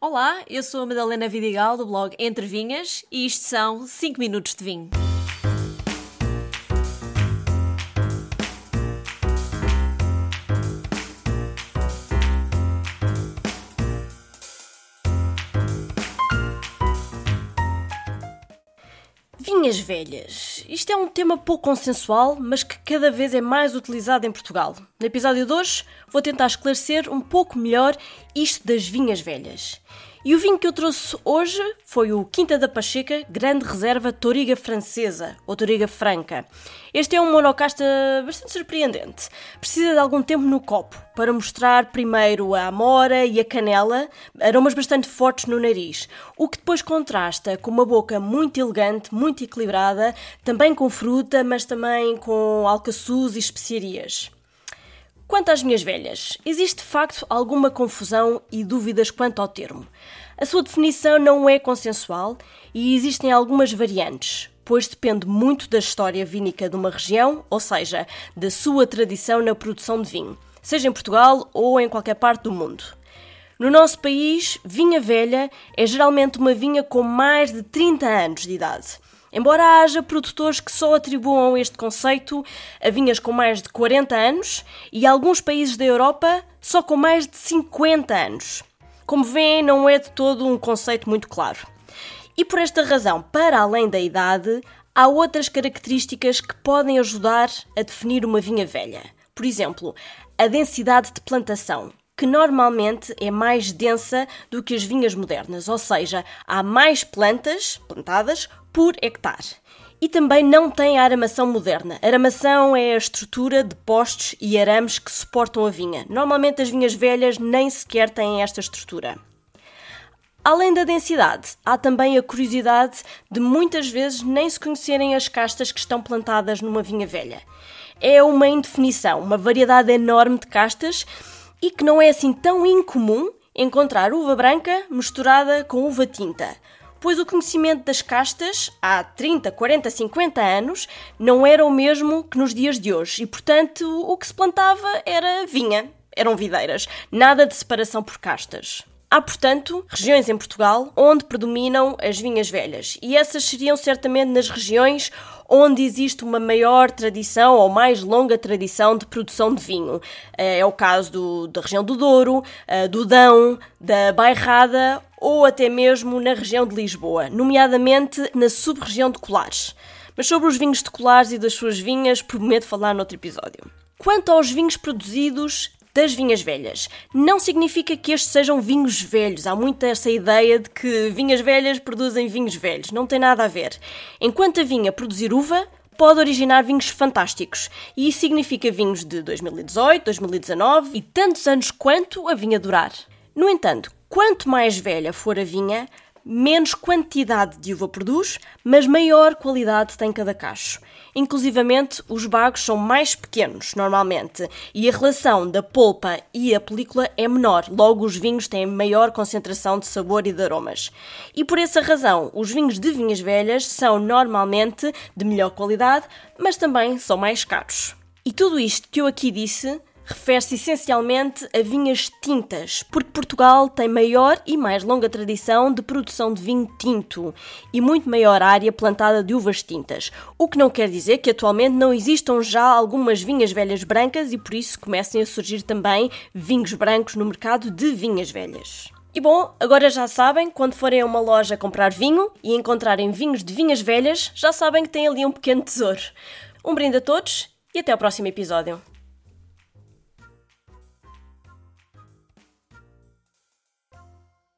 Olá, eu sou a Madalena Vidigal do blog Entre Vinhas e isto são 5 minutos de vinho. Vinhas velhas. Isto é um tema pouco consensual, mas que cada vez é mais utilizado em Portugal. No episódio de hoje, vou tentar esclarecer um pouco melhor isto das vinhas velhas. E o vinho que eu trouxe hoje foi o Quinta da Pacheca Grande Reserva Toriga Francesa, ou Toriga Franca. Este é um monocasta bastante surpreendente. Precisa de algum tempo no copo para mostrar primeiro a amora e a canela, aromas bastante fortes no nariz, o que depois contrasta com uma boca muito elegante, muito equilibrada, também com fruta, mas também com alcaçuz e especiarias. Quanto às minhas velhas, existe de facto alguma confusão e dúvidas quanto ao termo. A sua definição não é consensual e existem algumas variantes, pois depende muito da história vínica de uma região, ou seja, da sua tradição na produção de vinho, seja em Portugal ou em qualquer parte do mundo. No nosso país, vinha velha é geralmente uma vinha com mais de 30 anos de idade Embora haja produtores que só atribuam este conceito a vinhas com mais de 40 anos e alguns países da Europa só com mais de 50 anos. Como veem, não é de todo um conceito muito claro. E por esta razão, para além da idade, há outras características que podem ajudar a definir uma vinha velha. Por exemplo, a densidade de plantação, que normalmente é mais densa do que as vinhas modernas, ou seja, há mais plantas plantadas por hectare. E também não tem a aramação moderna. Aramação é a estrutura de postes e arames que suportam a vinha. Normalmente as vinhas velhas nem sequer têm esta estrutura. Além da densidade, há também a curiosidade de muitas vezes nem se conhecerem as castas que estão plantadas numa vinha velha. É uma indefinição, uma variedade enorme de castas e que não é assim tão incomum encontrar uva branca misturada com uva tinta pois o conhecimento das castas há 30, 40, 50 anos não era o mesmo que nos dias de hoje e, portanto, o que se plantava era vinha, eram videiras, nada de separação por castas. Há, portanto, regiões em Portugal onde predominam as vinhas velhas, e essas seriam certamente nas regiões onde existe uma maior tradição ou mais longa tradição de produção de vinho. É o caso do, da região do Douro, eh, do Dão, da Bairrada ou até mesmo na região de Lisboa, nomeadamente na sub-região de Colares. Mas sobre os vinhos de Colares e das suas vinhas, prometo falar noutro episódio. Quanto aos vinhos produzidos das vinhas velhas. Não significa que estes sejam vinhos velhos. Há muita essa ideia de que vinhas velhas produzem vinhos velhos. Não tem nada a ver. Enquanto a vinha produzir uva, pode originar vinhos fantásticos. E isso significa vinhos de 2018, 2019 e tantos anos quanto a vinha durar. No entanto, quanto mais velha for a vinha, menos quantidade de uva produz, mas maior qualidade tem cada cacho. Inclusivamente, os bagos são mais pequenos, normalmente, e a relação da polpa e a película é menor, logo os vinhos têm maior concentração de sabor e de aromas. E por essa razão, os vinhos de vinhas velhas são normalmente de melhor qualidade, mas também são mais caros. E tudo isto que eu aqui disse refere-se essencialmente a vinhas tintas, porque Portugal tem maior e mais longa tradição de produção de vinho tinto e muito maior área plantada de uvas tintas, o que não quer dizer que atualmente não existam já algumas vinhas velhas brancas e por isso comecem a surgir também vinhos brancos no mercado de vinhas velhas. E bom, agora já sabem, quando forem a uma loja comprar vinho e encontrarem vinhos de vinhas velhas, já sabem que têm ali um pequeno tesouro. Um brinde a todos e até ao próximo episódio.